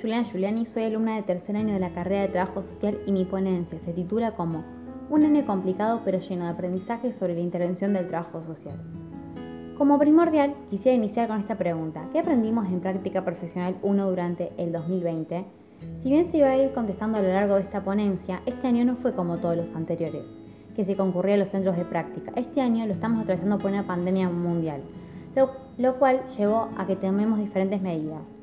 Juliana Giuliani, soy alumna de tercer año de la carrera de Trabajo Social y mi ponencia se titula como Un año complicado pero lleno de aprendizaje sobre la intervención del trabajo social. Como primordial, quisiera iniciar con esta pregunta. ¿Qué aprendimos en práctica profesional 1 durante el 2020? Si bien se iba a ir contestando a lo largo de esta ponencia, este año no fue como todos los anteriores, que se concurría a los centros de práctica. Este año lo estamos atravesando por una pandemia mundial, lo, lo cual llevó a que tomemos diferentes medidas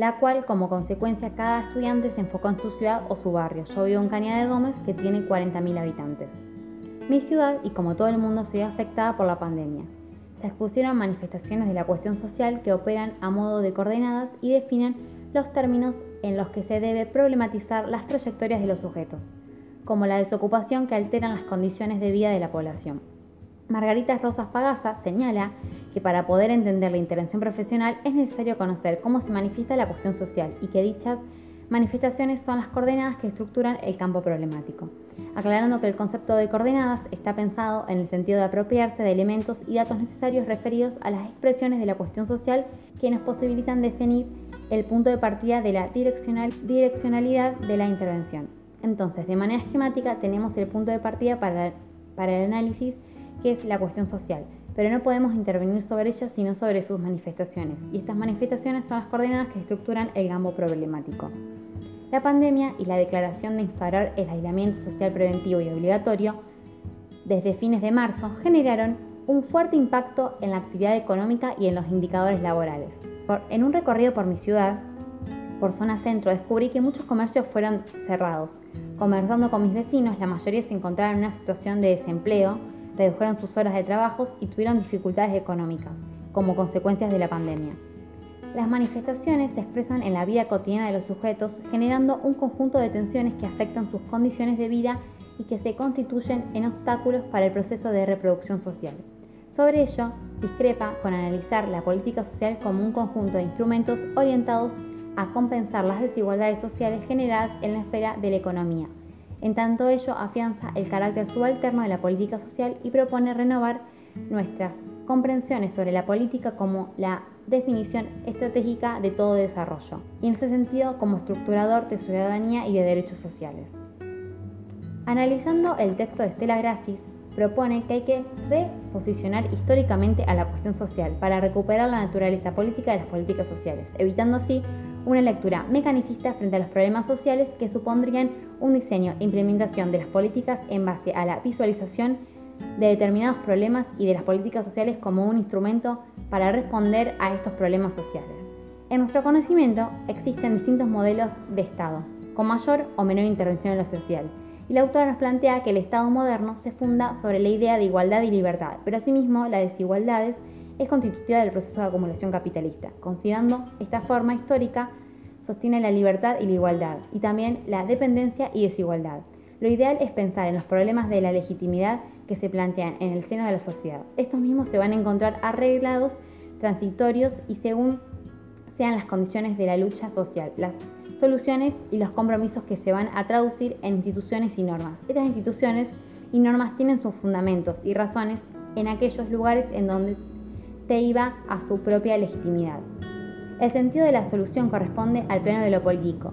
la cual como consecuencia cada estudiante se enfocó en su ciudad o su barrio. Yo vivo en Cañada de Gómez que tiene 40.000 habitantes. Mi ciudad, y como todo el mundo, se vio afectada por la pandemia. Se expusieron manifestaciones de la cuestión social que operan a modo de coordenadas y definen los términos en los que se debe problematizar las trayectorias de los sujetos, como la desocupación que alteran las condiciones de vida de la población. Margarita Rosas Pagasa señala que para poder entender la intervención profesional es necesario conocer cómo se manifiesta la cuestión social y que dichas manifestaciones son las coordenadas que estructuran el campo problemático, aclarando que el concepto de coordenadas está pensado en el sentido de apropiarse de elementos y datos necesarios referidos a las expresiones de la cuestión social que nos posibilitan definir el punto de partida de la direccionalidad de la intervención. Entonces, de manera esquemática, tenemos el punto de partida para, el análisis que es la cuestión social, pero no podemos intervenir sobre ella sino sobre sus manifestaciones, y estas manifestaciones son las coordenadas que estructuran el gambo problemático. La pandemia y la declaración de instaurar el aislamiento social preventivo y obligatorio desde fines de marzo generaron un fuerte impacto en la actividad económica y en los indicadores laborales. en un recorrido por mi ciudad, por zona centro, descubrí que muchos comercios fueron cerrados. Conversando con mis vecinos, la mayoría se encontraban en una situación de desempleo redujeron sus horas de trabajo y tuvieron dificultades económicas como consecuencias de la pandemia. Las manifestaciones se expresan en la vida cotidiana de los sujetos, generando un conjunto de tensiones que afectan sus condiciones de vida y que se constituyen en obstáculos para el proceso de reproducción social. Sobre ello, discrepa con analizar la política social como un conjunto de instrumentos orientados a compensar las desigualdades sociales generadas en la esfera de la economía, en tanto ello afianza el carácter subalterno de la política social y propone renovar nuestras comprensiones sobre la política como la definición estratégica de todo desarrollo, y en este sentido como estructurador de ciudadanía y de derechos sociales. Analizando el texto de Estela Gracis, propone que hay que reposicionar históricamente a la cuestión social para recuperar la naturaleza política de las políticas sociales, evitando así una lectura mecanicista frente a los problemas sociales que supondrían un diseño e implementación de las políticas en base a la visualización de determinados problemas y de las políticas sociales como un instrumento para responder a estos problemas sociales. En nuestro conocimiento existen distintos modelos de Estado, con mayor o menor intervención en lo social, y la autora nos plantea que el Estado moderno se funda sobre la idea de igualdad y libertad, pero asimismo la desigualdades es constitutiva del proceso de acumulación capitalista. Considerando esta forma histórica, sostiene la libertad y la igualdad, y también la dependencia y desigualdad. Lo ideal es pensar en los problemas de la legitimidad que se plantean en el seno de la sociedad. Estos mismos se van a encontrar arreglados, transitorios y según sean las condiciones de la lucha social, las soluciones y los compromisos que se van a traducir en instituciones y normas. Estas instituciones y normas tienen sus fundamentos y razones en aquellos lugares en donde iba a su propia legitimidad. El sentido de la solución corresponde al plano de lo político,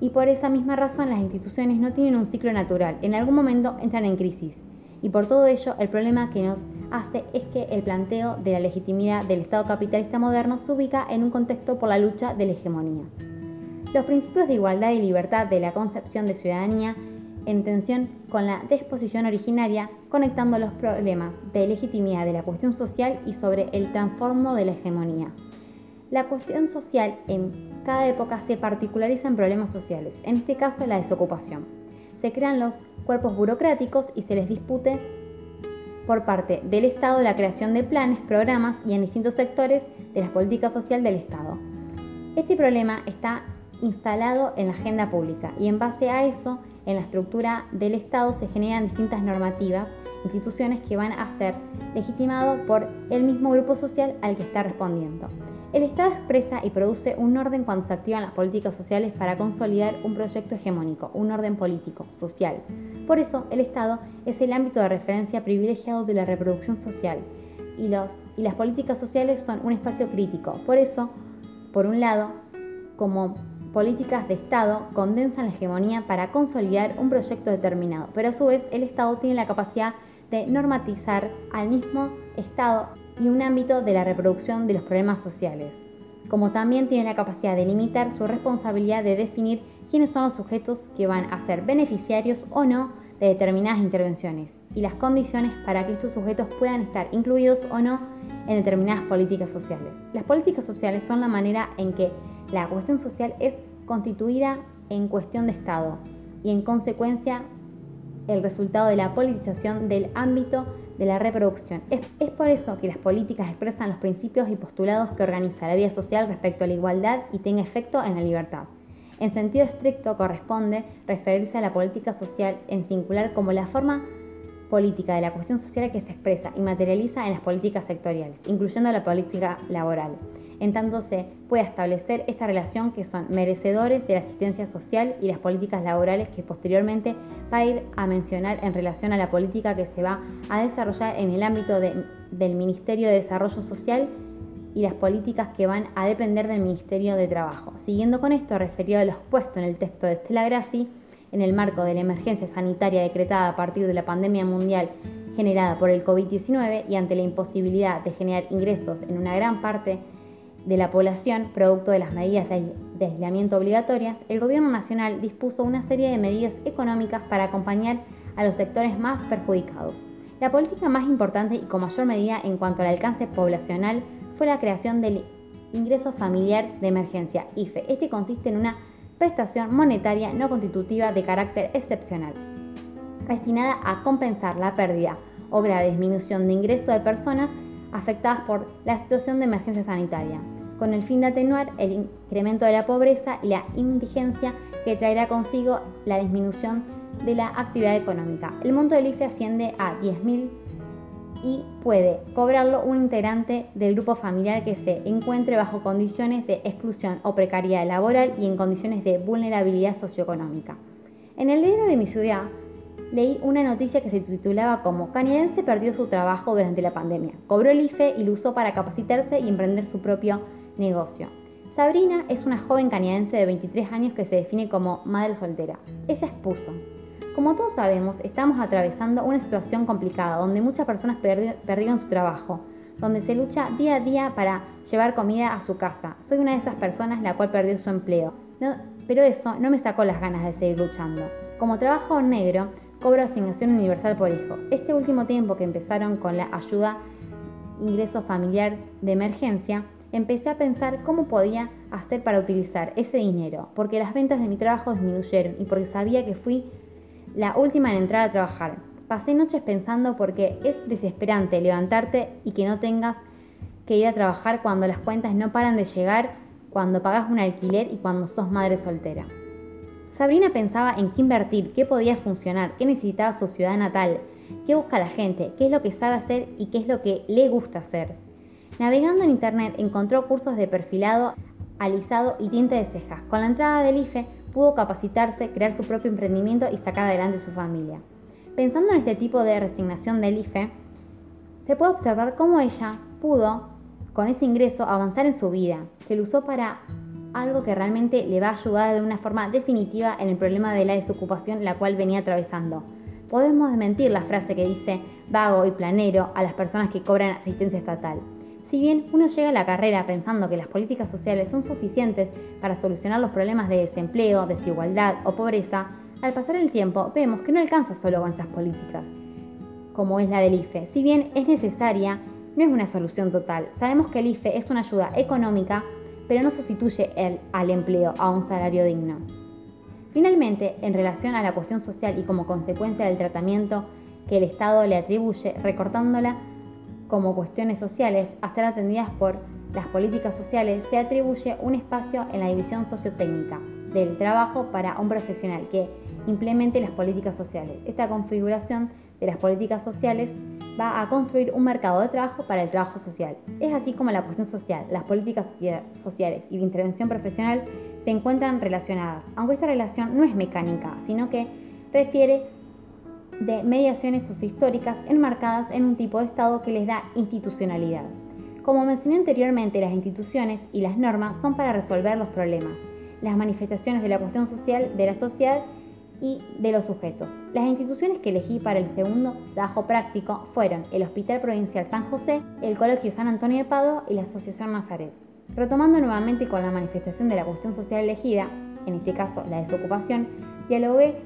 y por esa misma razón las instituciones no tienen un ciclo natural, en algún momento entran en crisis, y por todo ello el problema que nos hace es que el planteo de la legitimidad del Estado capitalista moderno se ubica en un contexto por la lucha de la hegemonía. Los principios de igualdad y libertad de la concepción de ciudadanía en tensión con la disposición originaria, conectando los problemas de legitimidad de la cuestión social y sobre el transformo de la hegemonía. La cuestión social en cada época se particulariza en problemas sociales, en este caso la desocupación. Se crean los cuerpos burocráticos y se les dispute por parte del Estado la creación de planes, programas y en distintos sectores de la política social del Estado. Este problema está instalado en la agenda pública y en base a eso en la estructura del Estado se generan distintas normativas, instituciones que van a ser legitimadas por el mismo grupo social al que está respondiendo. El Estado expresa y produce un orden cuando se activan las políticas sociales para consolidar un proyecto hegemónico, un orden político, social. Por eso, el Estado es el ámbito de referencia privilegiado de la reproducción social y, las políticas sociales son un espacio crítico. Por eso, por un lado, como políticas de Estado condensan la hegemonía para consolidar un proyecto determinado, pero a su vez el Estado tiene la capacidad de normatizar al mismo Estado y un ámbito de la reproducción de los problemas sociales, como también tiene la capacidad de limitar su responsabilidad de definir quiénes son los sujetos que van a ser beneficiarios o no de determinadas intervenciones y las condiciones para que estos sujetos puedan estar incluidos o no en determinadas políticas sociales. Las políticas sociales son la manera en que la cuestión social es constituida en cuestión de Estado y en consecuencia el resultado de la politización del ámbito de la reproducción. Es, por eso que las políticas expresan los principios y postulados que organiza la vida social respecto a la igualdad y tenga efecto en la libertad. En sentido estricto corresponde referirse a la política social en singular como la forma política de la cuestión social que se expresa y materializa en las políticas sectoriales, incluyendo la política laboral en tanto se pueda establecer esta relación que son merecedores de la asistencia social y las políticas laborales que posteriormente va a ir a mencionar en relación a la política que se va a desarrollar en el ámbito del Ministerio de Desarrollo Social y las políticas que van a depender del Ministerio de Trabajo. Siguiendo con esto, referido a lo expuesto en el texto de Stella Grassi, en el marco de la emergencia sanitaria decretada a partir de la pandemia mundial generada por el COVID-19 y ante la imposibilidad de generar ingresos en una gran parte de la población, producto de las medidas de, aislamiento obligatorias, el Gobierno Nacional dispuso una serie de medidas económicas para acompañar a los sectores más perjudicados. La política más importante y con mayor medida en cuanto al alcance poblacional fue la creación del Ingreso Familiar de Emergencia, IFE. Este consiste en una prestación monetaria no constitutiva de carácter excepcional, destinada a compensar la pérdida o grave disminución de ingreso de personas afectadas por la situación de emergencia sanitaria, con el fin de atenuar el incremento de la pobreza y la indigencia que traerá consigo la disminución de la actividad económica. El monto del IFE asciende a 10.000 y puede cobrarlo un integrante del grupo familiar que se encuentre bajo condiciones de exclusión o precariedad laboral y en condiciones de vulnerabilidad socioeconómica. En el diario de mi ciudad leí una noticia que se titulaba como Canadiense perdió su trabajo durante la pandemia, cobró el IFE y lo usó para capacitarse y emprender su propio negocio. Sabrina es una joven canadiense de 23 años que se define como madre soltera. Ella expuso, como todos sabemos, estamos atravesando una situación complicada donde muchas personas perdieron su trabajo, donde se lucha día a día para llevar comida a su casa. Soy una de esas personas la cual perdió su empleo, pero eso no me sacó las ganas de seguir luchando. Como trabajo negro, cobro asignación universal por hijo. Este último tiempo que empezaron con la ayuda ingreso familiar de emergencia, empecé a pensar cómo podía hacer para utilizar ese dinero, porque las ventas de mi trabajo disminuyeron y porque sabía que fui la última en entrar a trabajar. Pasé noches pensando porque es desesperante levantarte y que no tengas que ir a trabajar cuando las cuentas no paran de llegar, cuando pagas un alquiler y cuando sos madre soltera. Sabrina pensaba en qué invertir, qué podía funcionar, qué necesitaba su ciudad natal, qué busca la gente, qué es lo que sabe hacer y qué es lo que le gusta hacer. Navegando en internet encontró cursos de perfilado, alisado y tinte de cejas. Con la entrada del IFE pudo capacitarse, crear su propio emprendimiento y sacar adelante su familia. Pensando en este tipo de resignación del IFE, se puede observar cómo ella pudo, con ese ingreso, avanzar en su vida, que lo usó para algo que realmente le va a ayudar de una forma definitiva en el problema de la desocupación la cual venía atravesando. Podemos desmentir la frase que dice vago y planero a las personas que cobran asistencia estatal. Si bien uno llega a la carrera pensando que las políticas sociales son suficientes para solucionar los problemas de desempleo, desigualdad o pobreza, al pasar el tiempo vemos que no alcanza solo con esas políticas, como es la del IFE. Si bien es necesaria, no es una solución total. Sabemos que el IFE es una ayuda económica pero no sustituye al empleo a un salario digno. Finalmente, en relación a la cuestión social y como consecuencia del tratamiento que el Estado le atribuye, recortándola como cuestiones sociales a ser atendidas por las políticas sociales, se atribuye un espacio en la división sociotécnica del trabajo para un profesional que implemente las políticas sociales. Esta configuración de las políticas sociales va a construir un mercado de trabajo para el trabajo social. Es así como la cuestión social, las políticas sociales y la intervención profesional se encuentran relacionadas, aunque esta relación no es mecánica, sino que refiere de mediaciones sociohistóricas enmarcadas en un tipo de Estado que les da institucionalidad. Como mencioné anteriormente, las instituciones y las normas son para resolver los problemas. las manifestaciones de la cuestión social de la sociedad y de los sujetos. Las instituciones que elegí para el segundo trabajo práctico fueron el Hospital Provincial San José, el Colegio San Antonio de Pado y la Asociación Nazaret. Retomando nuevamente con la manifestación de la cuestión social elegida, en este caso la desocupación, dialogué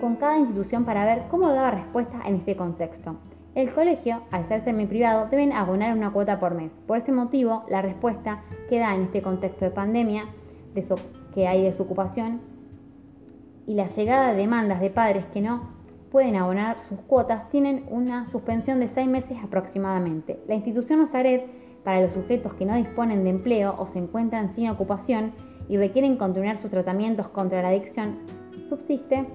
con cada institución para ver cómo daba respuesta en este contexto. El colegio, al ser semi-privado, deben abonar una cuota por mes. Por ese motivo, la respuesta que da en este contexto de pandemia, de que hay desocupación, y la llegada de demandas de padres que no pueden abonar sus cuotas, tienen una suspensión de seis meses aproximadamente. La institución Nazaret, para los sujetos que no disponen de empleo o se encuentran sin ocupación y requieren continuar sus tratamientos contra la adicción, subsiste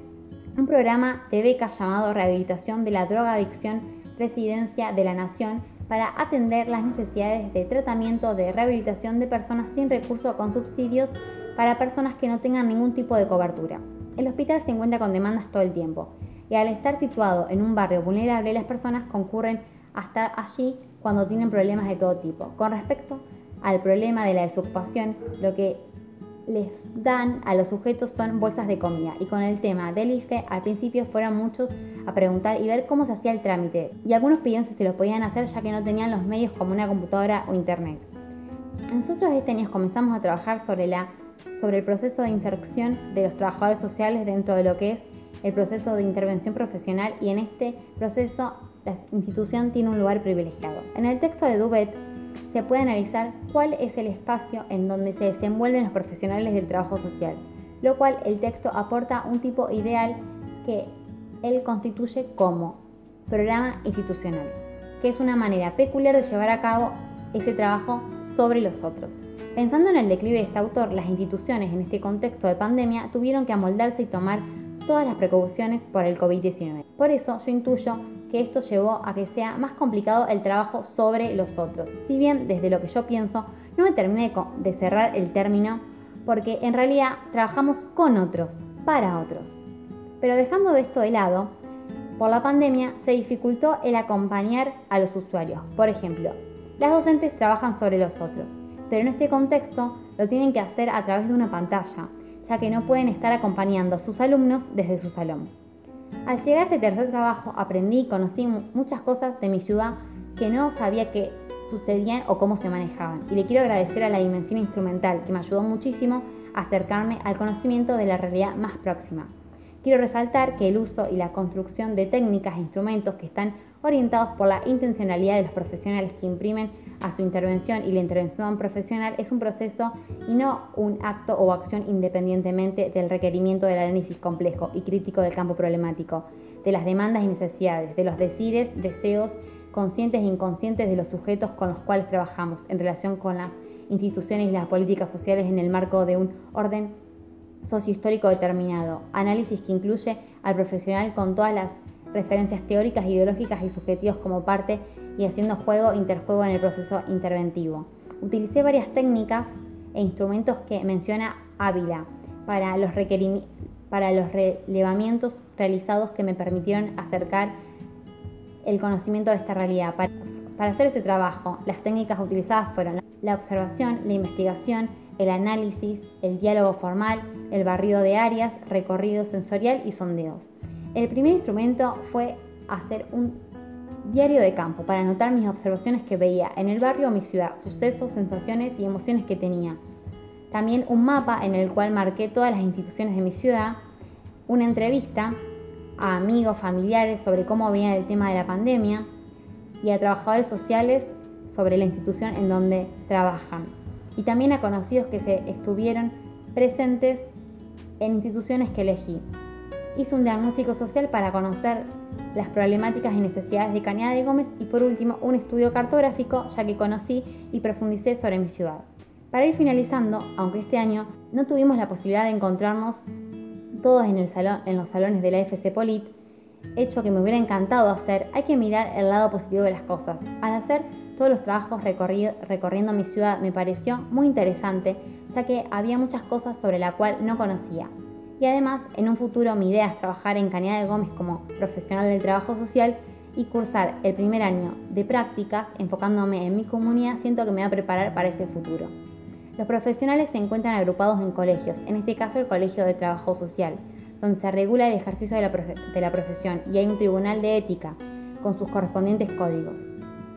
un programa de becas llamado Rehabilitación de la Droga Adicción Presidencia de la Nación para atender las necesidades de tratamiento de rehabilitación de personas sin recursos con subsidios para personas que no tengan ningún tipo de cobertura. El hospital se encuentra con demandas todo el tiempo y al estar situado en un barrio vulnerable las personas concurren hasta allí cuando tienen problemas de todo tipo. Con respecto al problema de la desocupación, lo que les dan a los sujetos son bolsas de comida y con el tema del IFE al principio fueron muchos a preguntar y ver cómo se hacía el trámite y algunos pidieron si se lo podían hacer ya que no tenían los medios como una computadora o internet. Nosotros este año comenzamos a trabajar sobre, la, sobre el proceso de inserción de los trabajadores sociales dentro de lo que es el proceso de intervención profesional y en este proceso la institución tiene un lugar privilegiado. En el texto de Dubet se puede analizar cuál es el espacio en donde se desenvuelven los profesionales del trabajo social, lo cual el texto aporta un tipo ideal que él constituye como programa institucional, que es una manera peculiar de llevar a cabo ese trabajo sobre los otros. Pensando en el declive de este autor, las instituciones en este contexto de pandemia tuvieron que amoldarse y tomar todas las precauciones por el COVID-19. Por eso yo intuyo que esto llevó a que sea más complicado el trabajo sobre los otros. Si bien desde lo que yo pienso no me terminé de cerrar el término porque en realidad trabajamos con otros, para otros. Pero dejando de esto de lado, por la pandemia se dificultó el acompañar a los usuarios. Por ejemplo, las docentes trabajan sobre los otros, pero en este contexto lo tienen que hacer a través de una pantalla, ya que no pueden estar acompañando a sus alumnos desde su salón. Al llegar a este tercer trabajo aprendí y conocí muchas cosas de mi ciudad que no sabía que sucedían o cómo se manejaban. Y le quiero agradecer a la dimensión instrumental que me ayudó muchísimo a acercarme al conocimiento de la realidad más próxima. Quiero resaltar que el uso y la construcción de técnicas e instrumentos que están orientados por la intencionalidad de los profesionales que imprimen a su intervención y la intervención profesional es un proceso y no un acto o acción independientemente del requerimiento del análisis complejo y crítico del campo problemático, de las demandas y necesidades, de los decires, deseos conscientes e inconscientes de los sujetos con los cuales trabajamos en relación con las instituciones y las políticas sociales en el marco de un orden sociohistórico determinado, análisis que incluye al profesional con todas las referencias teóricas, ideológicas y subjetivos como parte y haciendo juego interjuego en el proceso interventivo. Utilicé varias técnicas e instrumentos que menciona Ávila para los, para los relevamientos realizados que me permitieron acercar el conocimiento de esta realidad. Para, para hacer ese trabajo, las técnicas utilizadas fueron la observación, la investigación, el análisis, el diálogo formal, el barrido de áreas, recorrido sensorial y sondeos. El primer instrumento fue hacer un diario de campo para anotar mis observaciones que veía en el barrio o mi ciudad, sucesos, sensaciones y emociones que tenía. También un mapa en el cual marqué todas las instituciones de mi ciudad, una entrevista a amigos, familiares sobre cómo veían el tema de la pandemia y a trabajadores sociales sobre la institución en donde trabajan. Y también a conocidos que se estuvieron presentes en instituciones que elegí hizo un diagnóstico social para conocer las problemáticas y necesidades de Cañada de Gómez y por último un estudio cartográfico ya que conocí y profundicé sobre mi ciudad. Para ir finalizando, aunque este año no tuvimos la posibilidad de encontrarnos todos en, los salones de la FC Polit, hecho que me hubiera encantado hacer, hay que mirar el lado positivo de las cosas. Al hacer todos los trabajos recorriendo mi ciudad me pareció muy interesante, ya que había muchas cosas sobre la cual no conocía. Y además, en un futuro mi idea es trabajar en Cañada de Gómez como profesional del trabajo social y cursar el primer año de prácticas enfocándome en mi comunidad, siento que me va a preparar para ese futuro. Los profesionales se encuentran agrupados en colegios, en este caso el Colegio de Trabajo Social, donde se regula el ejercicio de la, de la profesión y hay un tribunal de ética con sus correspondientes códigos.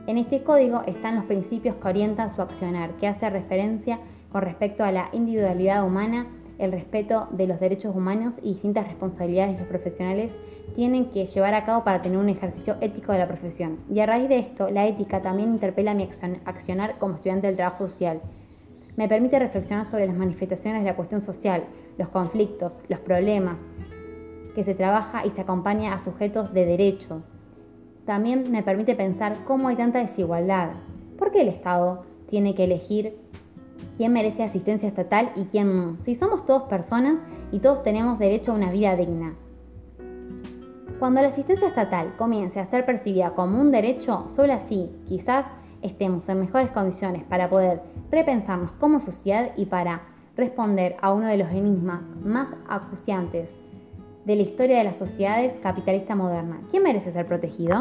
En este código están los principios que orientan su accionar, que hace referencia con respecto a la individualidad humana, el respeto de los derechos humanos y distintas responsabilidades de los profesionales tienen que llevar a cabo para tener un ejercicio ético de la profesión. Y a raíz de esto, la ética también interpela mi accionar como estudiante del trabajo social me permite reflexionar sobre las manifestaciones de la cuestión social, los conflictos, los problemas, que se trabaja y se acompaña a sujetos de derecho. También me permite pensar cómo hay tanta desigualdad. ¿Por qué el Estado tiene que elegir quién merece asistencia estatal y quién no? Si somos todos personas y todos tenemos derecho a una vida digna. Cuando la asistencia estatal comience a ser percibida como un derecho, solo así, quizás estemos en mejores condiciones para poder repensarnos como sociedad y para responder a uno de los enigmas más acuciantes de la historia de las sociedades capitalista moderna. ¿Quién merece ser protegido?